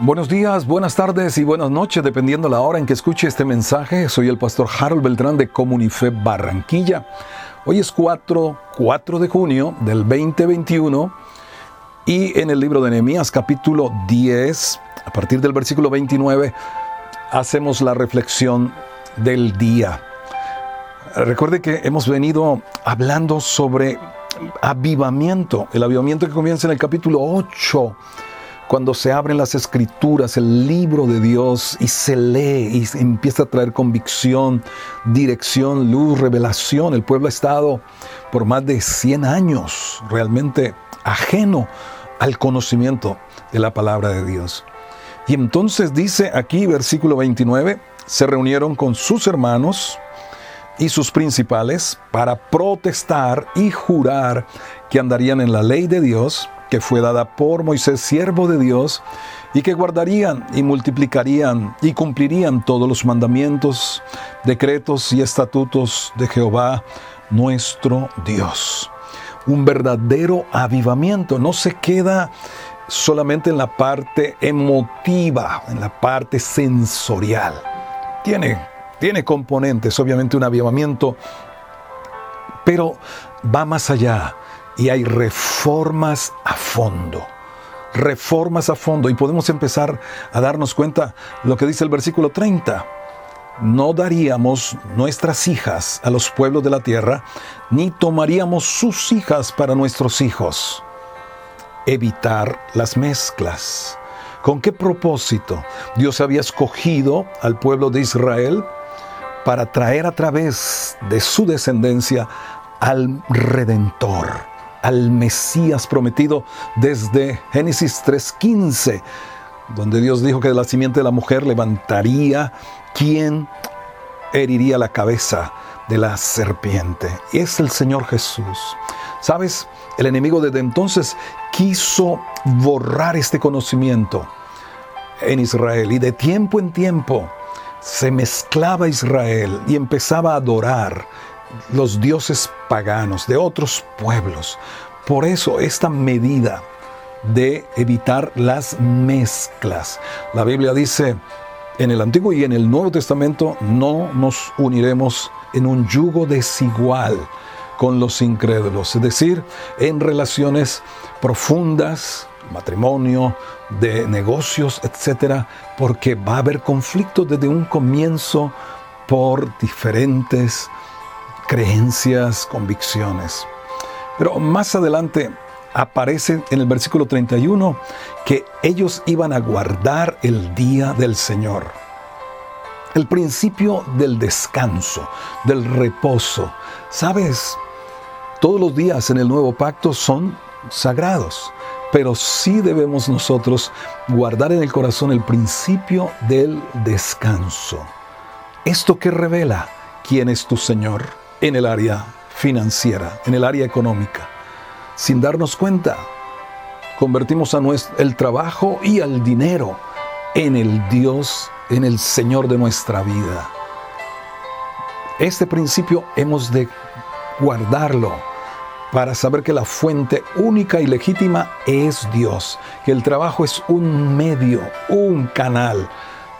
Buenos días, buenas tardes y buenas noches, dependiendo la hora en que escuche este mensaje. Soy el pastor Harold Beltrán de Comunife Barranquilla. Hoy es 4, 4 de junio del 2021 y en el libro de Nehemías capítulo 10, a partir del versículo 29, hacemos la reflexión del día. Recuerde que hemos venido hablando sobre avivamiento, el avivamiento que comienza en el capítulo 8 cuando se abren las escrituras, el libro de Dios, y se lee y empieza a traer convicción, dirección, luz, revelación. El pueblo ha estado por más de 100 años realmente ajeno al conocimiento de la palabra de Dios. Y entonces dice aquí, versículo 29, se reunieron con sus hermanos y sus principales para protestar y jurar que andarían en la ley de Dios que fue dada por Moisés, siervo de Dios, y que guardarían y multiplicarían y cumplirían todos los mandamientos, decretos y estatutos de Jehová, nuestro Dios. Un verdadero avivamiento no se queda solamente en la parte emotiva, en la parte sensorial. Tiene, tiene componentes, obviamente un avivamiento, pero va más allá y hay reformas a fondo. Reformas a fondo. Y podemos empezar a darnos cuenta lo que dice el versículo 30. No daríamos nuestras hijas a los pueblos de la tierra, ni tomaríamos sus hijas para nuestros hijos. Evitar las mezclas. ¿Con qué propósito? Dios había escogido al pueblo de Israel para traer a través de su descendencia al Redentor al Mesías prometido desde Génesis 3.15, donde Dios dijo que de la simiente de la mujer levantaría quien heriría la cabeza de la serpiente. Es el Señor Jesús. ¿Sabes? El enemigo desde entonces quiso borrar este conocimiento en Israel y de tiempo en tiempo se mezclaba Israel y empezaba a adorar los dioses paganos de otros pueblos. Por eso esta medida de evitar las mezclas. La Biblia dice en el Antiguo y en el Nuevo Testamento no nos uniremos en un yugo desigual con los incrédulos, es decir, en relaciones profundas, matrimonio, de negocios, etcétera, porque va a haber conflictos desde un comienzo por diferentes creencias, convicciones. Pero más adelante aparece en el versículo 31 que ellos iban a guardar el día del Señor. El principio del descanso, del reposo. Sabes, todos los días en el nuevo pacto son sagrados, pero sí debemos nosotros guardar en el corazón el principio del descanso. ¿Esto que revela? ¿Quién es tu Señor? En el área financiera, en el área económica. Sin darnos cuenta, convertimos a nuestro, el trabajo y al dinero en el Dios, en el Señor de nuestra vida. Este principio hemos de guardarlo para saber que la fuente única y legítima es Dios, que el trabajo es un medio, un canal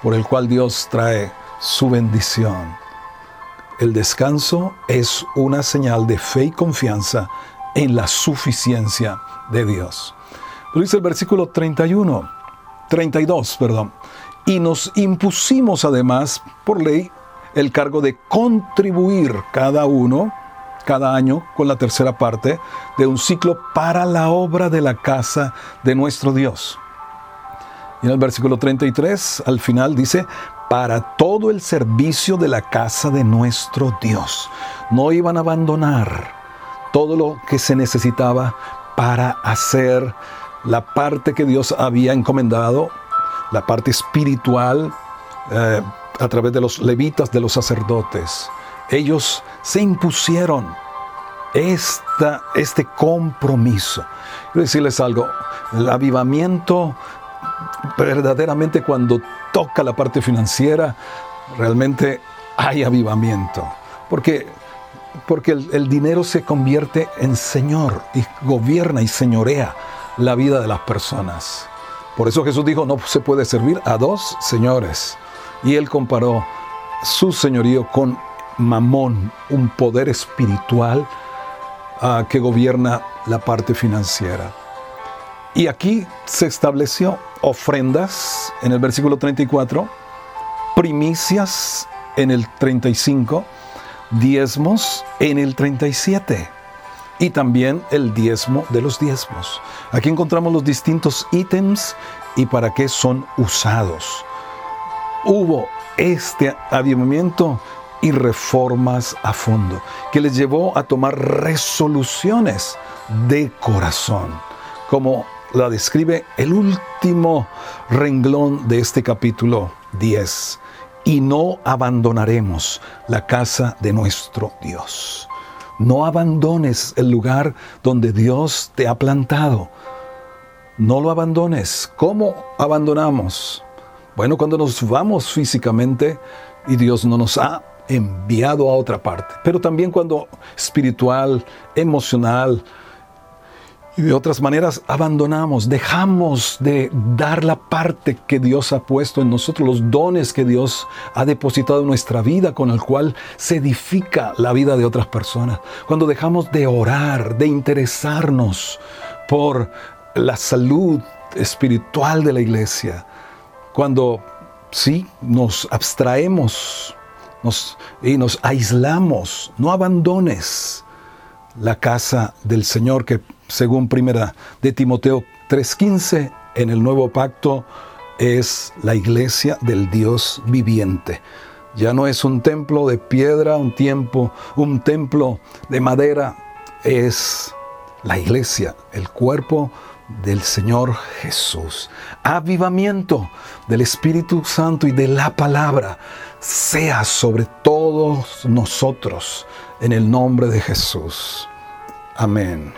por el cual Dios trae su bendición. El descanso es una señal de fe y confianza en la suficiencia de Dios. Lo dice el versículo 31, 32, perdón. Y nos impusimos además por ley el cargo de contribuir cada uno, cada año, con la tercera parte de un ciclo para la obra de la casa de nuestro Dios. Y en el versículo 33, al final dice, para todo el servicio de la casa de nuestro Dios. No iban a abandonar todo lo que se necesitaba para hacer la parte que Dios había encomendado, la parte espiritual, eh, a través de los levitas, de los sacerdotes. Ellos se impusieron esta, este compromiso. Quiero decirles algo, el avivamiento verdaderamente cuando toca la parte financiera, realmente hay avivamiento. Porque, porque el, dinero se convierte en Señor y gobierna y señorea la vida de las personas. Por eso Jesús dijo, no se puede servir a dos señores. Y él comparó su señorío con Mamón, un poder espiritual uh, que gobierna la parte financiera. Y aquí se estableció ofrendas en el versículo 34, primicias en el 35, diezmos en el 37 y también el diezmo de los diezmos. Aquí encontramos los distintos ítems y para qué son usados. Hubo este avivamiento y reformas a fondo, que les llevó a tomar resoluciones de corazón, como la describe el último renglón de este capítulo 10. Y no abandonaremos la casa de nuestro Dios. No abandones el lugar donde Dios te ha plantado. No lo abandones. ¿Cómo abandonamos? Bueno, cuando nos vamos físicamente y Dios no nos ha enviado a otra parte, pero también cuando espiritual, emocional y de otras maneras abandonamos, dejamos de dar la parte que Dios ha puesto en nosotros, los dones que Dios ha depositado en nuestra vida con el cual se edifica la vida de otras personas. Cuando dejamos de orar, de interesarnos por la salud espiritual de la iglesia, cuando sí nos abstraemos y nos aislamos, no abandones la casa del Señor que según primera de Timoteo 3:15 en el nuevo pacto es la iglesia del Dios viviente. Ya no es un templo de piedra, un tiempo, un templo de madera, es la iglesia, el cuerpo del Señor Jesús. Avivamiento del Espíritu Santo y de la palabra sea sobre todos nosotros en el nombre de Jesús. Amén.